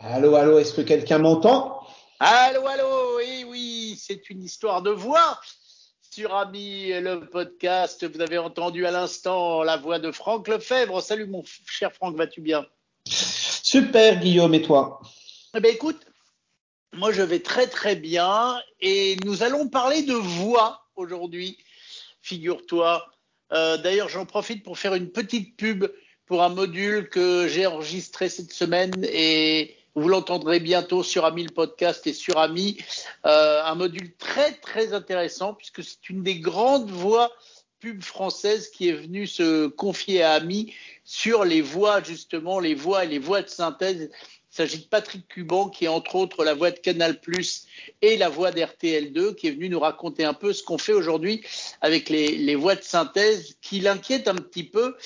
Allô, allô, est-ce que quelqu'un m'entend? Allô, allô, et oui, c'est une histoire de voix sur Ami, le podcast. Vous avez entendu à l'instant la voix de Franck Lefebvre. Salut mon cher Franck, vas-tu bien? Super Guillaume, et toi? Eh bien écoute, moi je vais très très bien et nous allons parler de voix aujourd'hui, figure-toi. Euh, D'ailleurs, j'en profite pour faire une petite pub pour un module que j'ai enregistré cette semaine et vous l'entendrez bientôt sur Ami le podcast et sur Ami. Euh, un module très très intéressant puisque c'est une des grandes voix pub françaises qui est venue se confier à Ami sur les voix justement, les voix et les voix de synthèse. Il s'agit de Patrick Cuban qui est entre autres la voix de Canal+ et la voix d'RTL2 qui est venu nous raconter un peu ce qu'on fait aujourd'hui avec les, les voix de synthèse qui l'inquiètent un petit peu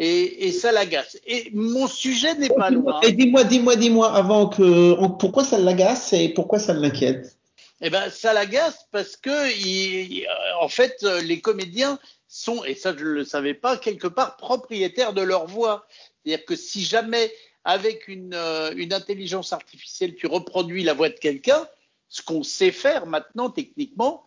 et, et ça l'agace. Et mon sujet n'est pas loin. Et dis-moi, dis-moi, dis-moi, avant que, pourquoi ça l'agace et pourquoi ça l'inquiète? Eh ben, ça l'agace parce que, il, en fait, les comédiens sont, et ça je ne le savais pas, quelque part propriétaires de leur voix. C'est-à-dire que si jamais, avec une, une intelligence artificielle, tu reproduis la voix de quelqu'un, ce qu'on sait faire maintenant techniquement,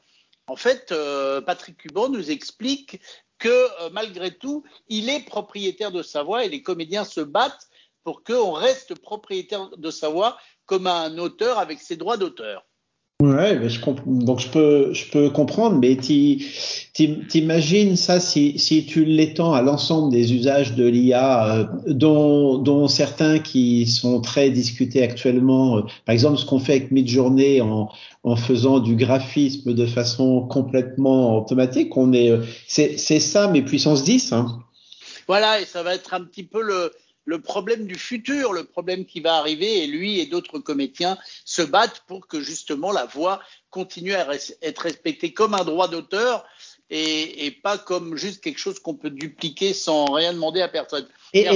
en fait, euh, Patrick Cuban nous explique que euh, malgré tout, il est propriétaire de sa voix et les comédiens se battent pour qu'on reste propriétaire de sa voix comme un auteur avec ses droits d'auteur. Ouais, mais je donc je peux, je peux comprendre, mais t'imagines ça si, si tu l'étends à l'ensemble des usages de l'IA, euh, dont, dont certains qui sont très discutés actuellement, euh, par exemple ce qu'on fait avec Midjourney en, en faisant du graphisme de façon complètement automatique, on est, euh, c'est ça, mais puissance 10. Hein. Voilà, et ça va être un petit peu le, le problème du futur, le problème qui va arriver, et lui et d'autres comédiens se battent pour que justement la voix continue à être respectée comme un droit d'auteur et, et, pas comme juste quelque chose qu'on peut dupliquer sans rien demander à personne. Et,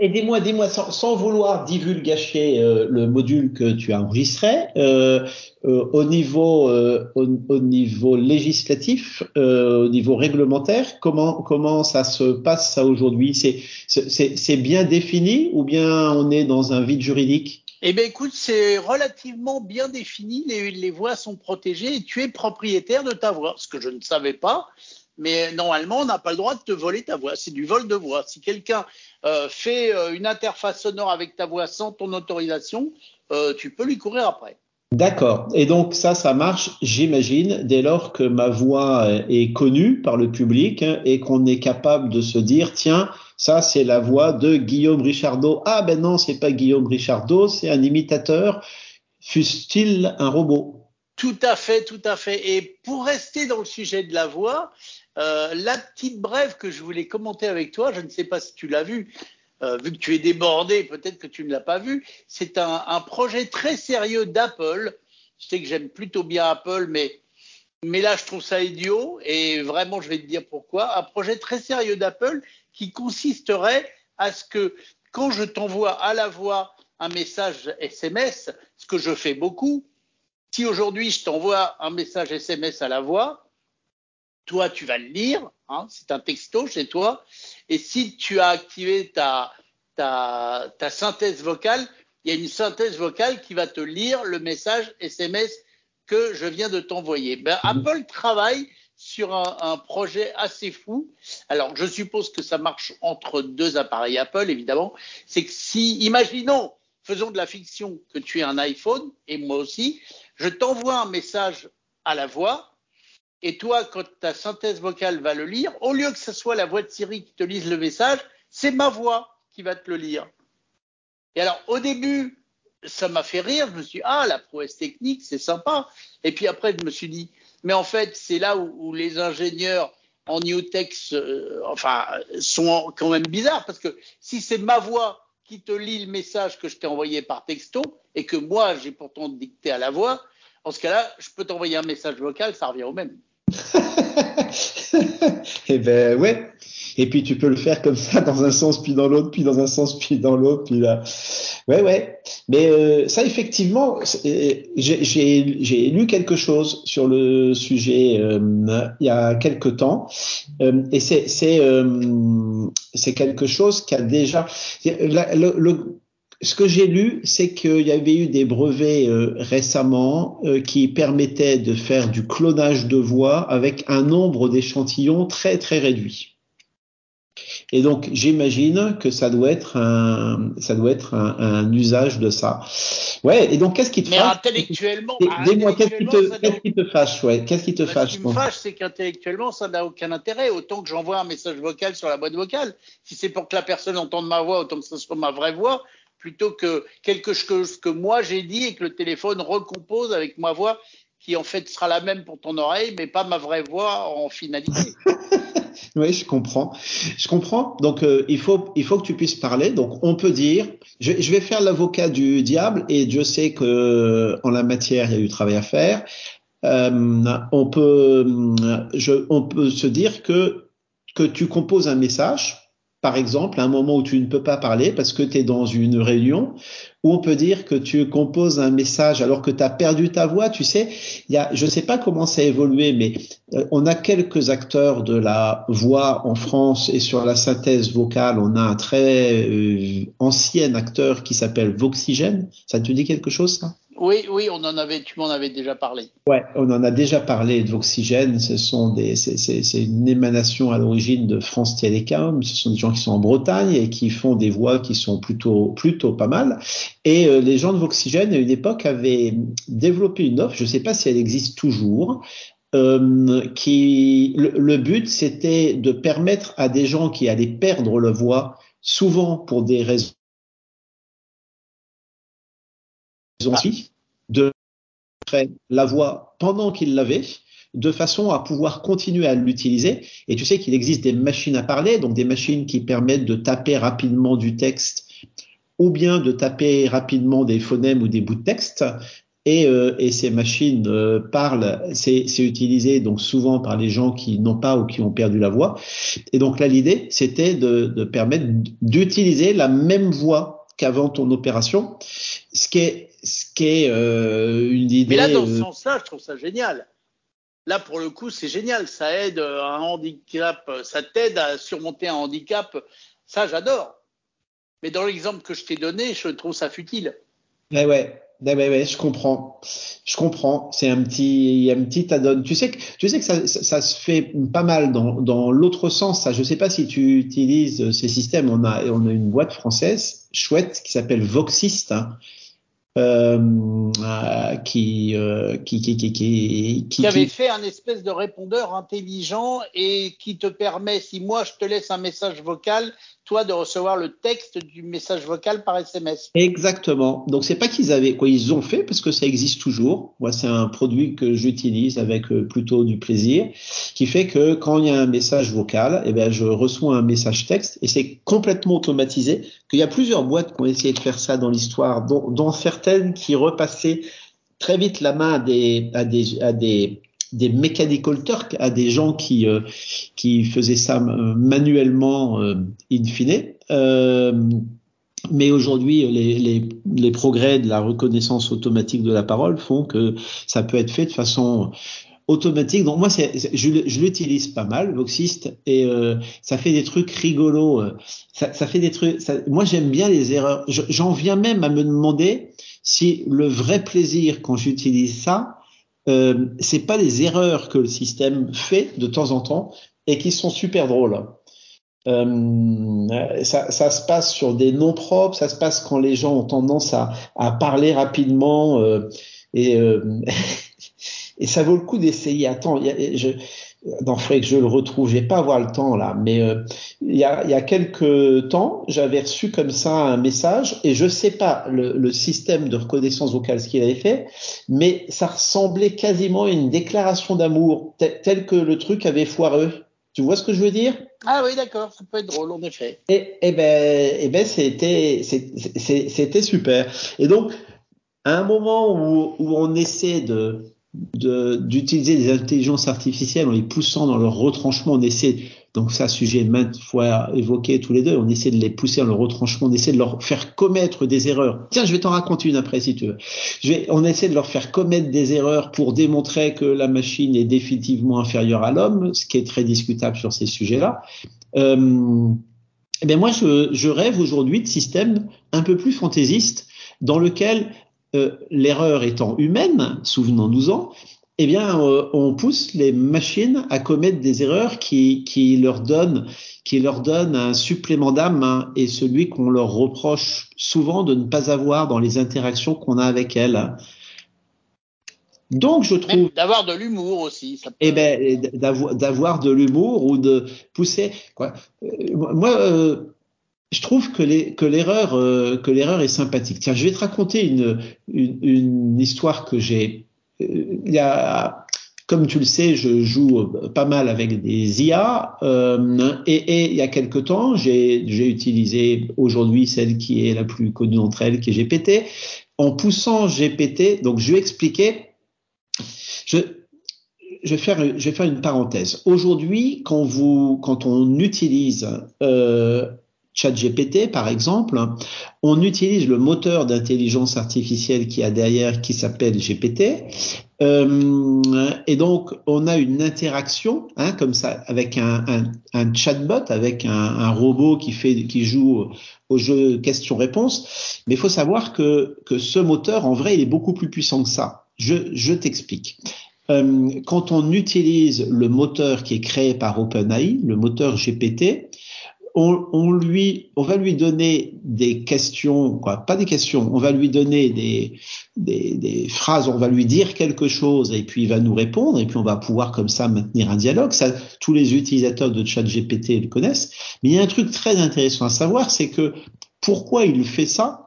et dis-moi, dis-moi, sans, sans, vouloir divulgacher euh, le module que tu as enregistré, euh, euh, au niveau, au, au, niveau législatif, au niveau réglementaire, comment comment ça se passe ça aujourd'hui? C'est c'est bien défini ou bien on est dans un vide juridique? Eh bien, écoute, c'est relativement bien défini. Les, voix sont protégées et tu es propriétaire de ta voix, ce que je ne savais pas. Mais normalement, on n'a pas le droit de te voler ta voix. C'est du vol de voix. Si quelqu'un euh, fait euh, une interface sonore avec ta voix sans ton autorisation, euh, tu peux lui courir après. D'accord. Et donc ça, ça marche, j'imagine, dès lors que ma voix est connue par le public hein, et qu'on est capable de se dire, tiens, ça c'est la voix de Guillaume Richardot. Ah ben non, c'est pas Guillaume Richardot, c'est un imitateur. Fût-il un robot? Tout à fait, tout à fait. Et pour rester dans le sujet de la voix, euh, la petite brève que je voulais commenter avec toi, je ne sais pas si tu l'as vu, euh, vu que tu es débordé, peut-être que tu ne l'as pas vu. C'est un, un, projet très sérieux d'Apple. Je sais que j'aime plutôt bien Apple, mais, mais là, je trouve ça idiot. Et vraiment, je vais te dire pourquoi. Un projet très sérieux d'Apple qui consisterait à ce que quand je t'envoie à la voix un message SMS, ce que je fais beaucoup, si aujourd'hui je t'envoie un message SMS à la voix, toi, tu vas le lire, hein, c'est un texto chez toi, et si tu as activé ta, synthèse vocale, il y a une synthèse vocale qui va te lire le message SMS que je viens de t'envoyer. Ben, Apple travaille sur un, projet assez fou. Alors, je suppose que ça marche entre deux appareils Apple, évidemment. C'est que si, imaginons, faisons de la fiction que tu aies un iPhone, et moi aussi, je t'envoie un message à la voix, et toi, quand ta synthèse vocale va le lire, au lieu que ce soit la voix de Siri qui te lise le message, c'est ma voix qui va te le lire. Et alors, au début, ça m'a fait rire. Je me suis dit, ah, la prouesse technique, c'est sympa. Et puis après, je me suis dit, mais en fait, c'est là où, les ingénieurs en Newtex, euh, enfin, sont quand même bizarres parce que si c'est ma voix qui te lit le message que je t'ai envoyé par texto et que moi, j'ai pourtant dicté à la voix, en ce cas-là, je peux t'envoyer un message vocal, ça revient au même. eh ben ouais. Et puis tu peux le faire comme ça dans un sens puis dans l'autre, puis dans un sens puis dans l'autre, puis là. Ouais ouais. Mais euh, ça effectivement, j'ai lu quelque chose sur le sujet euh, il y a quelque temps, euh, et c'est c'est c'est quelque chose qui a déjà le, le ce que j'ai lu, c'est qu'il y avait eu des brevets euh, récemment euh, qui permettaient de faire du clonage de voix avec un nombre d'échantillons très très réduit. Et donc, j'imagine que ça doit être un, ça doit être un, un, usage de ça. Ouais. Et donc, qu'est-ce qui te Mais fâche? intellectuellement, Dis-moi, qu'est-ce qui te, qu'est-ce qui te fâche? Ouais. Qu'est-ce qui te Bah, fâche Ce qui me fâche, c'est qu'intellectuellement, ça n'a aucun intérêt. Autant que j'envoie un message vocal sur la boîte vocale. Si c'est pour que la personne entende ma voix, autant que ce soit ma vraie voix, plutôt que quelque chose que moi j'ai dit et que le téléphone recompose avec ma voix, qui en fait sera la même pour ton oreille, mais pas ma vraie voix en finalité. Oui, je comprends. Je comprends. Donc, euh, il faut, il faut que tu puisses parler. Donc, on peut dire, je, vais faire l'avocat du diable et Dieu sait que en la matière, il y a du travail à faire. Euh, on peut, on peut se dire que que tu composes un message, par exemple, un moment où tu ne peux pas parler parce que tu es dans une réunion, ou on peut dire que tu composes un message alors que tu as perdu ta voix. Tu sais, y a, je ne sais pas comment ça a évolué, mais euh, on a quelques acteurs de la voix en France et sur la synthèse vocale, on a un très euh, ancien acteur qui s'appelle Voxygène. Ça te dit quelque chose, ça? Oui, oui, on en avait, tu m'en avais déjà parlé. Ouais, on en a déjà parlé de Voxygène. Ce sont des, c'est, une émanation à l'origine de France Télécom. Ce sont des gens qui sont en Bretagne et qui font des voix qui sont plutôt, plutôt pas mal. Et euh, les gens de Voxygène, à une époque, avaient développé une offre. Je ne sais pas si elle existe toujours. Euh, qui le, le but c'était de permettre à des gens qui allaient perdre leur voix, souvent pour des raisons de la voix pendant qu'ils l'avaient de façon à pouvoir continuer à l'utiliser. Et tu sais qu'il existe des machines à parler, donc des machines qui permettent de taper rapidement du texte ou bien de taper rapidement des phonèmes ou des bouts de texte. Et, euh, et ces machines euh, parlent, c'est utilisé donc souvent par les gens qui n'ont pas ou qui ont perdu la voix. Et donc là, l'idée, c'était de, de permettre d'utiliser la même voix qu'avant ton opération, ce qui est, ce qui est euh, une idée. Mais là, dans ce euh, sens-là, je trouve ça génial. Là, pour le coup, c'est génial. Ça aide à un handicap, ça t'aide à surmonter un handicap. Ça, j'adore. Mais dans l'exemple que je t'ai donné, je trouve ça futile. Ouais, ouais. Ouais, ouais, ouais, je comprends. Je comprends. C'est un petit, un petit add-on. Tu sais que, tu sais que ça, ça, ça se fait pas mal dans, dans l'autre sens. Ça, je sais pas si tu utilises ces systèmes. On a, on a une boîte française chouette qui s'appelle Voxist. Hein. Euh, euh, qui, euh, qui, qui, qui, qui, Qui avait fait un espèce de répondeur intelligent et qui te permet, si moi je te laisse un message vocal, toi de recevoir le texte du message vocal par SMS. Exactement. Donc c'est pas qu'ils avaient quoi ils ont fait parce que ça existe toujours. Moi c'est un produit que j'utilise avec euh, plutôt du plaisir qui fait que quand il y a un message vocal, eh ben je reçois un message texte et c'est complètement automatisé. Qu'il y a plusieurs boîtes qui ont essayé de faire ça dans l'histoire, dont, dont certaines qui repassaient très vite la main à des à des à des des mechanical turks à des gens qui euh, qui faisaient ça euh, manuellement euh, in fine. Euh, mais aujourd'hui, les, les, les, progrès de la reconnaissance automatique de la parole font que ça peut être fait de façon automatique. Donc moi, c'est, je, je l'utilise pas mal, Voxist, et euh, ça fait des trucs rigolos. Ça, ça fait des trucs. Ça, moi, j'aime bien les erreurs. J'en viens même à me demander si le vrai plaisir quand j'utilise ça, euh, c'est pas les erreurs que le système fait de temps en temps et qui sont super drôles. Euh, ça, ça, se passe sur des noms propres, ça se passe quand les gens ont tendance à, à parler rapidement euh, et, euh, et ça vaut le coup d'essayer. Attends, je, non, faudrait que je le retrouve. Je vais pas avoir le temps là, mais euh, il, y a, il y a quelques temps, j'avais reçu comme ça un message et je sais pas le, le système de reconnaissance vocale ce qu'il avait fait, mais ça ressemblait quasiment à une déclaration d'amour tel, tel que le truc avait foireux. Tu vois ce que je veux dire? Ah oui, d'accord, ça peut être drôle en effet. Et, et ben, et ben, c'était, c'était super. Et donc, à un moment où, où on essaie de d'utiliser des intelligences artificielles en les poussant dans leur retranchement, on essaie, donc ça sujet maintes fois évoqué tous les deux, on essaie de les pousser dans leur retranchement, on essaie de leur faire commettre des erreurs. Tiens, je vais t'en raconter une après si tu veux. On essaie de leur faire commettre des erreurs pour démontrer que la machine est définitivement inférieure à l'homme, ce qui est très discutable sur ces sujets-là. Euh, eh moi, je, je rêve aujourd'hui de systèmes un peu plus fantaisiste, dans lequel euh, l'erreur étant humaine, souvenons-nous-en, eh bien, euh, on pousse les machines à commettre des erreurs qui, qui leur donnent qui leur donnent un supplément d'âme hein, et celui qu'on leur reproche souvent de ne pas avoir dans les interactions qu'on a avec elles. Donc, je trouve d'avoir de l'humour aussi. Ça Eh ben, d'avoir de l'humour ou de pousser. Quoi. Euh, moi, euh, je trouve que l'erreur euh, que l'erreur est sympathique. Tiens, je vais te raconter une histoire que j'ai. A comme tu le sais, je joue pas mal avec des IA euh, et, il y a quelque temps, j'ai utilisé aujourd'hui celle qui est la plus connue d'entre elles, qui est GPT. En poussant GPT, donc je vais expliquer. Je, vais faire, une parenthèse. Aujourd'hui, quand on utilise euh, ChatGPT, par exemple, on utilise le moteur d'intelligence artificielle qui a derrière, qui s'appelle GPT, euh, et donc on a une interaction, hein, comme ça, avec un, chatbot, avec un, robot qui fait, qui joue au jeu question-réponse. Mais il faut savoir que ce moteur, en vrai, il est beaucoup plus puissant que ça. Je, je t'explique. Euh, quand on utilise le moteur qui est créé par OpenAI, le moteur GPT, on, on, lui, on va lui donner des questions, quoi, pas des questions, on va lui donner des, des, des, phrases, on va lui dire quelque chose et puis il va nous répondre et puis on va pouvoir comme ça maintenir un dialogue. Ça, tous les utilisateurs de ChatGPT le connaissent. Mais il y a un truc très intéressant à savoir, c'est que pourquoi il fait ça?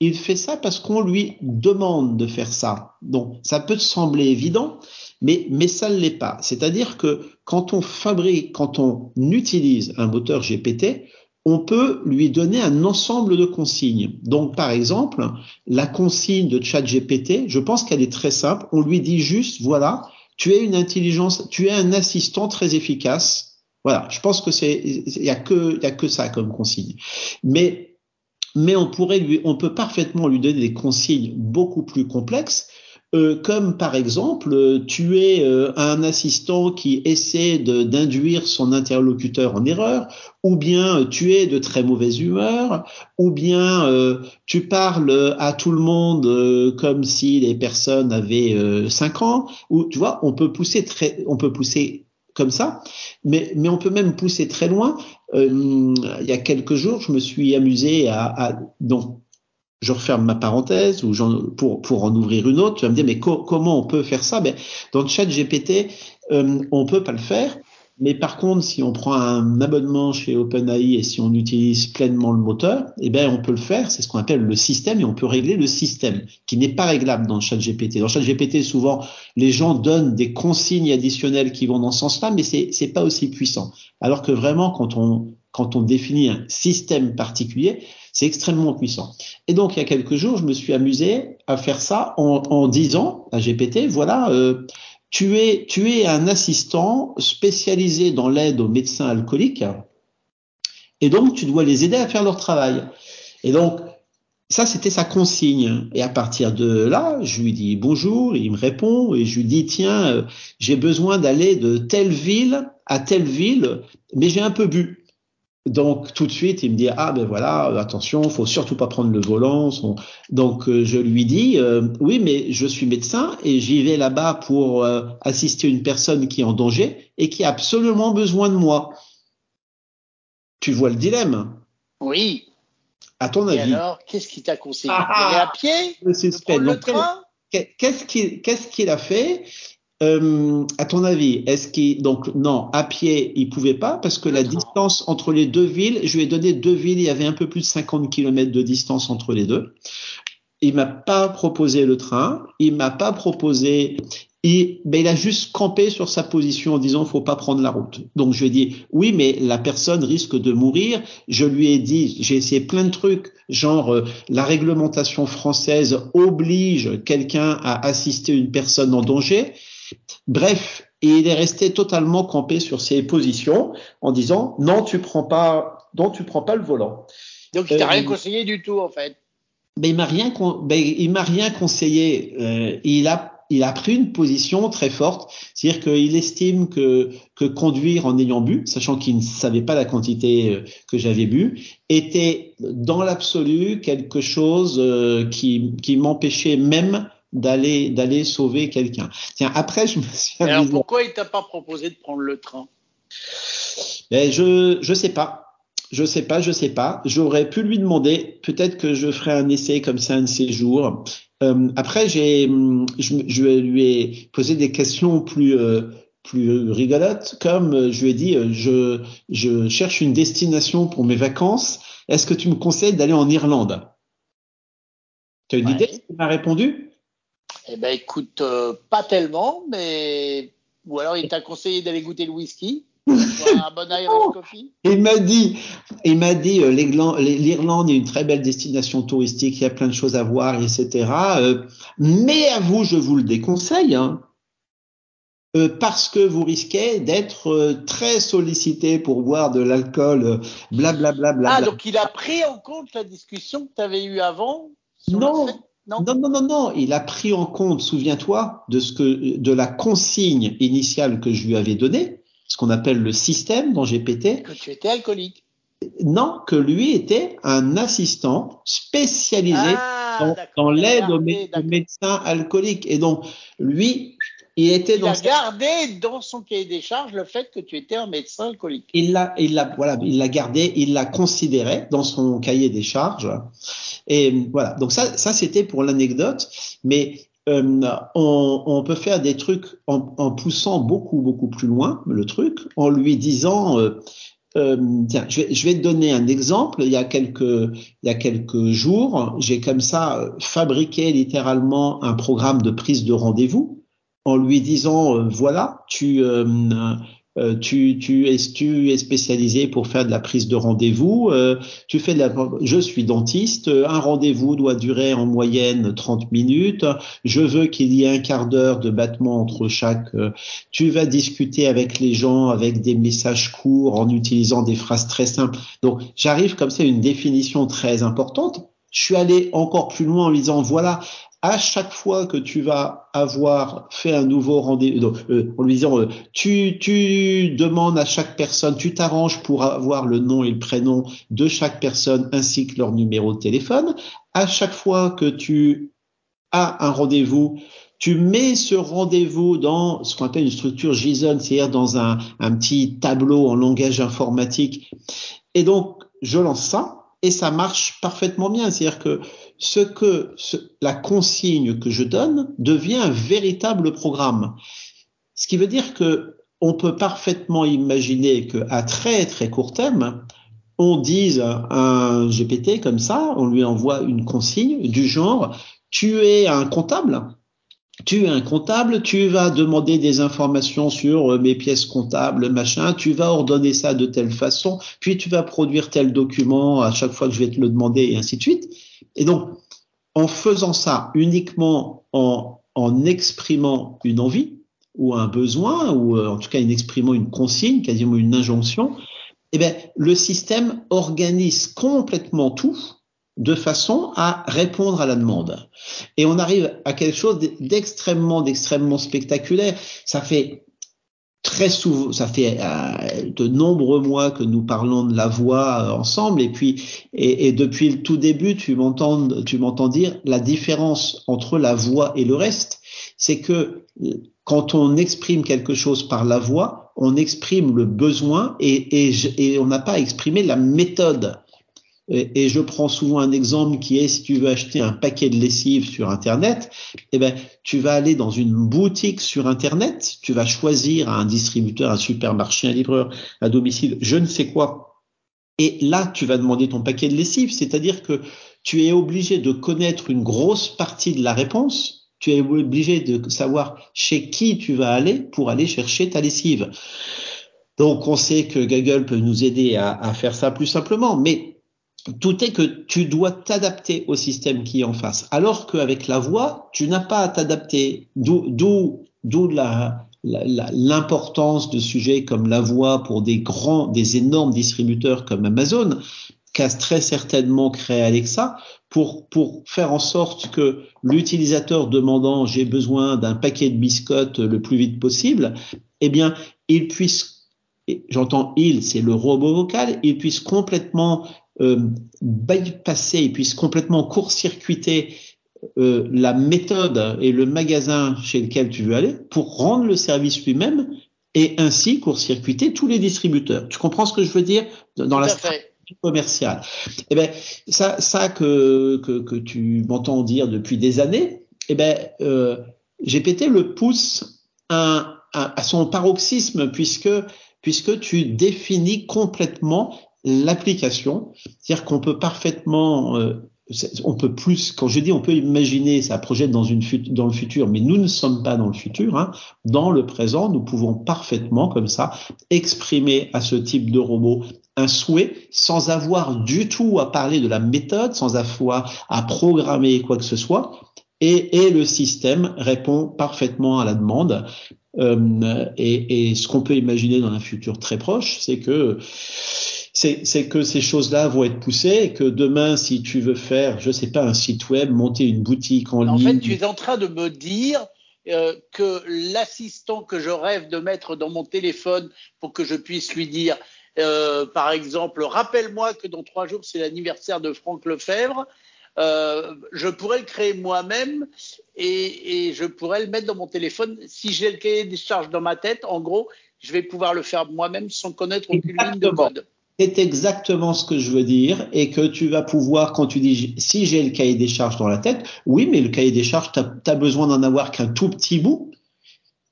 Il fait ça parce qu'on lui demande de faire ça. Donc ça peut sembler évident, mais, mais ça ne l'est pas. C'est-à-dire que quand on fabrique, quand on utilise un moteur GPT, on peut lui donner un ensemble de consignes. Donc, par exemple, la consigne de ChatGPT, je pense qu'elle est très simple. On lui dit juste, voilà, tu es une intelligence, tu es un assistant très efficace. Voilà, je pense que c'est, il y a que, il y a que ça comme consigne. Mais, mais on pourrait lui, on peut parfaitement lui donner des consignes beaucoup plus complexes euh, comme par exemple euh, tu es euh, un assistant qui essaie d'induire son interlocuteur en erreur, ou bien tu es de très mauvaise humeur, ou bien tu parles à tout le monde comme si les personnes avaient 5 ans, ou tu vois, on peut pousser très, on peut pousser comme ça, mais, mais on peut même pousser très loin. il y a quelques jours, je me suis amusé à, à donc je referme ma parenthèse ou pour, pour en ouvrir une autre, tu vas me dire mais comment on peut faire ça? Ben, Dans le GPT, euh, on peut pas le faire, mais par contre, si on prend un abonnement chez OpenAI et si on utilise pleinement le moteur, eh ben on peut le faire. C'est ce qu'on appelle le système et on peut régler le système qui n'est pas réglable dans le chat GPT. Dans le chat GPT, souvent les gens donnent des consignes additionnelles qui vont dans ce sens-là, mais c'est c'est pas aussi puissant. Alors que vraiment, quand on quand on définit un système particulier, c'est extrêmement puissant. Et donc, il y a quelques jours, je me suis amusé à faire ça en, en disant à GPT, voilà, euh, tu es, tu es un assistant spécialisé dans l'aide aux médecins alcooliques, et donc tu dois les aider à faire leur travail. Et donc, ça, c'était sa consigne. Et à partir de là, je lui dis bonjour, il me répond, et je lui dis, tiens, euh, j'ai besoin d'aller de telle ville à telle ville, mais j'ai un peu bu. Donc tout de suite, il me dit ah ben voilà, euh, attention, faut surtout pas prendre le volant. Donc euh, je lui dis euh, oui, mais je suis médecin et j'y vais là-bas pour assister une personne qui est en danger et qui a absolument besoin de moi. Tu vois le dilemme? Oui. À ton avis? Alors, qu'est-ce qu'il t'a conseillé? Ah, à pied le, le train? Qu'est-ce qu'il qu'est-ce qu'il a fait? Euh, à ton avis, est-ce qu'il donc non à pied il pouvait pas parce que la distance entre les deux villes, je lui ai donné deux villes, il y avait un peu plus de 50 km de distance entre les deux. Il m'a pas proposé le train, il m'a pas proposé, il, ben il a juste campé sur sa position en disant faut pas prendre la route. Donc je lui ai dit oui mais la personne risque de mourir. Je lui ai dit j'ai essayé plein de trucs genre euh, la réglementation française oblige quelqu'un à assister une personne en danger. Bref, il est resté totalement campé sur ses positions en disant non, tu prends pas, non, tu prends pas le volant. Donc il t'a rien euh, conseillé du tout en fait. Mais il m'a rien, ben, il m'a rien conseillé. Euh, il a il a pris une position très forte, c'est-à-dire qu'il estime que, que conduire en ayant bu, sachant qu'il ne savait pas la quantité euh, que j'avais bu, était dans l'absolu quelque chose euh, qui, qui m'empêchait même d'aller d'aller sauver quelqu'un. Tiens, après je me suis. alors pourquoi il t'a pas proposé de prendre le train? Ben, je je sais pas. Je sais pas, je sais pas. J'aurais pu lui demander. Peut-être que je ferai un essai comme ça un de ces jours. Euh, après, j'ai, je, je, lui ai posé des questions plus euh, plus rigolotes, comme euh, je lui ai dit, je je cherche une destination pour mes vacances. Est-ce que tu me conseilles d'aller en Irlande? Tu as une ouais. idée? Il m'a répondu? Eh ben, écoute, euh, pas tellement, mais ou alors il t'a conseillé d'aller goûter le whisky. un bon Irish coffee. Il m'a dit, il m'a dit, euh, l'Irlande est une très belle destination touristique, il y a plein de choses à voir, etc. Euh, mais à vous, je vous le déconseille, hein, euh, parce que vous risquez d'être très sollicité pour boire de l'alcool, blablabla. Bla, bla, ah, donc il a pris en compte la discussion que tu avais eue avant Non. Non, non, non, non, non. Il a pris en compte, souviens-toi, de ce que, de la consigne initiale que je lui avais donnée ce qu'on appelle le système dans GPT. Que tu étais alcoolique. Non, que lui était un assistant spécialisé ah, dans, dans l'aide aux, aux, médecins alcooliques. Et donc, lui, il était il dans. a gardé dans son cahier des charges le fait que tu étais un médecin alcoolique. Il l'a, il l'a, voilà, il l'a gardé, il l'a considéré dans son cahier des charges. Et voilà. Donc ça, ça c'était pour l'anecdote. Mais euh, on, on, peut faire des trucs en, poussant beaucoup beaucoup plus loin le truc, en lui disant euh, euh, tiens, je vais, je vais, te donner un exemple. Il y a quelques il y a quelques jours, j'ai comme ça fabriqué littéralement un programme de prise de rendez-vous en lui disant voilà tu tu, tu, es, tu es spécialisé pour faire de la prise de rendez-vous. Euh, tu fais de la, je suis dentiste. Un rendez-vous doit durer en moyenne 30 minutes. Je veux qu'il y ait un quart d'heure de battement entre chaque. Euh, tu vas discuter avec les gens avec des messages courts en utilisant des phrases très simples. Donc, j'arrive comme ça à une définition très importante. Je suis allé encore plus loin en disant voilà, à chaque fois que tu vas avoir fait un nouveau rendez-vous, euh, en lui disant, euh, tu, demandes à chaque personne, tu t'arranges pour avoir le nom et le prénom de chaque personne ainsi que leur numéro de téléphone. À chaque fois que tu as un rendez-vous, tu mets ce rendez-vous dans ce qu'on appelle une structure JSON, c'est-à-dire dans un, un petit tableau en langage informatique. Et donc, je lance ça et ça marche parfaitement bien. C'est-à-dire que ce que ce, la consigne que je donne devient un véritable programme. Ce qui veut dire que on peut parfaitement imaginer que à très très court terme, on dise à un GPT comme ça, on lui envoie une consigne du genre tu es un comptable, tu es un comptable, tu vas demander des informations sur euh, mes pièces comptables, machin, tu vas ordonner ça de telle façon, puis tu vas produire tel document à chaque fois que je vais te le demander et ainsi de suite. Et donc, en faisant ça uniquement en, en exprimant une envie ou un besoin, ou euh, en tout cas en exprimant une consigne, quasiment une injonction, eh bien, le système organise complètement tout de façon à répondre à la demande. Et on arrive à quelque chose d'extrêmement, d'extrêmement spectaculaire. Ça fait très souvent, ça fait euh, de nombreux mois que nous parlons de la voix euh, ensemble, et puis et, depuis le tout début, tu m'entends, tu m'entends dire la différence entre la voix et le reste, c'est que quand on exprime quelque chose par la voix, on exprime le besoin et, et, et on n'a pas exprimé la méthode. Et, je prends souvent un exemple qui est si tu veux acheter un paquet de lessive sur Internet, eh ben, tu vas aller dans une boutique sur Internet, tu vas choisir un distributeur, un supermarché, un livreur à domicile, je ne sais quoi. Et là, tu vas demander ton paquet de lessive, c'est-à-dire que tu es obligé de connaître une grosse partie de la réponse. Tu es obligé de savoir chez qui tu vas aller pour aller chercher ta lessive. Donc, on sait que Google peut nous aider à, à faire ça plus simplement, mais tout est que tu dois t'adapter au système qui est en face. Alors qu'avec la voix, tu n'as pas à t'adapter. D'où, l'importance de sujets comme la voix pour des grands, des énormes distributeurs comme Amazon, qu'a très certainement créé Alexa pour, pour faire en sorte que l'utilisateur demandant j'ai besoin d'un paquet de biscottes le plus vite possible, eh bien, il puisse, j'entends il, c'est le robot vocal, il puisse complètement bypasser, il puisse complètement court-circuiter euh, la méthode et le magasin chez lequel tu veux aller pour rendre le service lui-même et ainsi court-circuiter tous les distributeurs. Tu comprends ce que je veux dire dans la stratégie commerciale? Eh ben ça, ça que, que, que tu m'entends dire depuis des années, eh ben euh, GPT le pousse à, à, à, son paroxysme puisque puisque tu définis complètement l'application, c'est-à-dire qu'on peut parfaitement euh, on peut plus, quand je dis on peut imaginer, ça projette dans, une, dans le futur, mais nous ne sommes pas dans le futur. Hein. Dans le présent, nous pouvons parfaitement, comme ça, exprimer à ce type de robot un souhait sans avoir du tout à parler de la méthode, sans avoir à programmer quoi que ce soit. Et, et le système répond parfaitement à la demande. Euh, et, et, ce qu'on peut imaginer dans un futur très proche, c'est que c'est que ces choses-là vont être poussées et que demain, si tu veux faire, je sais pas, un site web, monter une boutique en, ligne. En fait, tu es en train de me dire euh, que l'assistant que je rêve de mettre dans mon téléphone pour que je puisse lui dire, euh, par exemple, rappelle-moi que dans trois jours c'est l'anniversaire de Franck Lefebvre. Euh, je pourrais le créer moi-même et, et, je pourrais le mettre dans mon téléphone. Si j'ai le cahier des charges dans ma tête, en gros, je vais pouvoir le faire moi-même sans connaître aucune ligne de code. C'est exactement ce que je veux dire et que tu vas pouvoir, quand tu dis si j'ai le cahier des charges dans la tête, oui, mais le cahier des charges, tu as, besoin d'en avoir qu'un tout petit bout.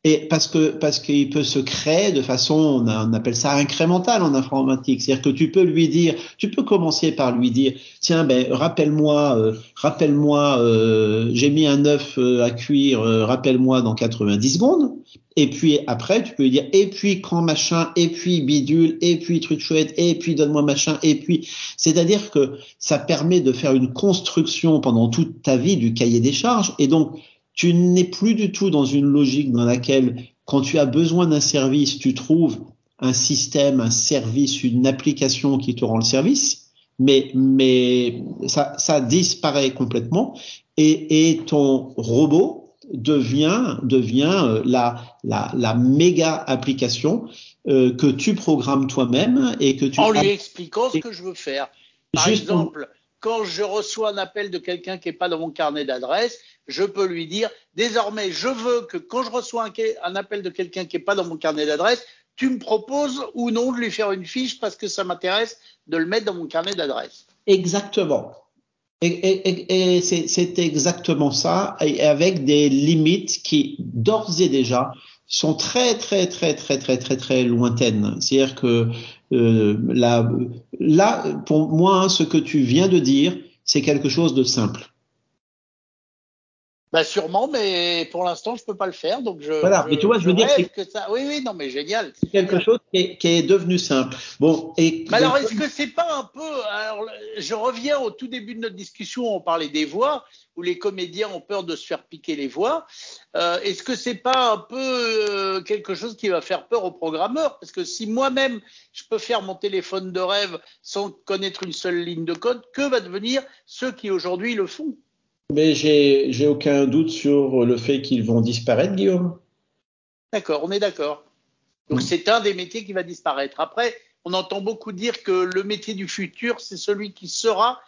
Et parce que parce qu'il peut se créer de façon, on, appelle ça incrémentale en informatique, c'est-à-dire que tu peux lui dire, tu peux commencer par lui dire, tiens, ben rappelle-moi, euh, rappelle-moi, euh, j'ai mis un œuf euh, à cuire, rappelle-moi dans 90 secondes. Et puis après, tu peux lui dire, et puis quand machin, et puis bidule, et puis truc chouette, et puis donne-moi machin, et puis. C'est-à-dire que ça permet de faire une construction pendant toute ta vie du cahier des charges. Et donc, tu n'es plus du tout dans une logique dans laquelle, quand tu as besoin d'un service, tu trouves un système, un service, une application qui te rend le service. Mais, mais ça, ça disparaît complètement. Et, et ton robot, devient, devient euh, la, la, la méga application euh, que tu programmes toi-même et que tu en lui expliquant ce que je veux faire. Par exemple, quand je reçois un appel de quelqu'un qui n'est pas dans mon carnet d'adresse, je peux lui dire désormais, je veux que quand je reçois un, appel de quelqu'un qui n'est pas dans mon carnet d'adresse, tu me proposes ou non de lui faire une fiche parce que ça m'intéresse de le mettre dans mon carnet d'adresse. Exactement. Et, et c'est exactement ça, et avec des limites qui, d'ores et déjà, sont très, très, très, très, très, très, très lointaines. C'est-à-dire que euh, là, là, pour moi, ce que tu viens de dire, c'est quelque chose de simple. Bah sûrement, mais pour l'instant, je peux pas le faire. Donc je. Voilà, mais tu vois, je, veux dire que ça. Oui, oui, non, mais génial. C'est quelque chose qui est, qui est, devenu simple. Bon, et. Mais alors, est-ce que c'est pas un peu. Alors, je reviens au tout début de notre discussion, on parlait des voix, où les comédiens ont peur de se faire piquer les voix. Euh, est-ce que c'est pas un peu euh, quelque chose qui va faire peur aux programmeurs? Parce que si moi-même, je peux faire mon téléphone de rêve sans connaître une seule ligne de code, que va devenir ceux qui aujourd'hui le font? Mais j'ai aucun doute sur le fait qu'ils vont disparaître, Guillaume. D'accord, on est d'accord. Donc mm. c'est un des métiers qui va disparaître. Après, on entend beaucoup dire que le métier du futur, c'est celui qui sera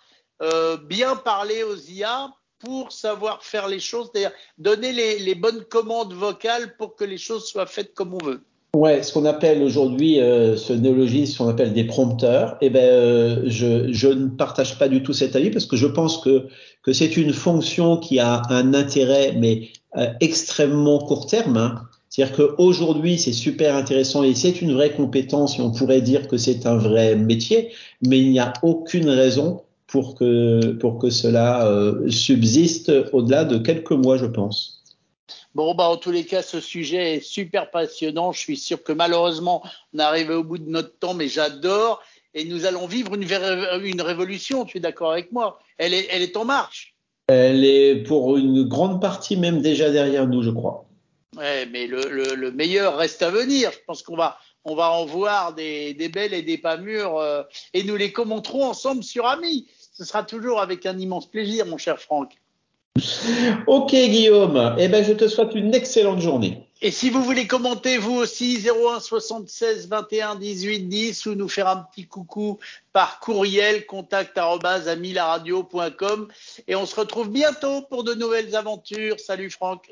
euh, bien parler aux IA pour savoir faire les choses, c'est-à-dire donner les, les bonnes commandes vocales pour que les choses soient faites comme on veut. Ouais, ce qu'on appelle aujourd'hui, euh, ce néologisme, ce qu'on appelle des prompteurs, eh ben, euh, je, je, ne partage pas du tout cet avis parce que je pense que, que c'est une fonction qui a un intérêt, mais euh, extrêmement court terme. Hein. C'est-à-dire qu'aujourd'hui, c'est super intéressant et c'est une vraie compétence et on pourrait dire que c'est un vrai métier, mais il n'y a aucune raison pour que, pour que cela subsiste au-delà de quelques mois, je pense. Bon, bah, en tous les cas, ce sujet est super passionnant. Je suis sûr que malheureusement, on est arrivé au bout de notre temps, mais j'adore. Et nous allons vivre une, une révolution, tu es d'accord avec moi? Elle est, elle est en marche. Elle est pour une grande partie même déjà derrière nous, je crois. Ouais, mais le, le, le meilleur reste à venir. Je pense qu'on va, on va en voir des, des belles et des pas mûres euh, et nous les commenterons ensemble sur Ami. Ce sera toujours avec un immense plaisir, mon cher Franck. Ok Guillaume, eh ben je te souhaite une excellente journée. Et si vous voulez commenter vous aussi 01 76 21 18 10 ou nous faire un petit coucou par courriel contact et on se retrouve bientôt pour de nouvelles aventures. Salut Franck.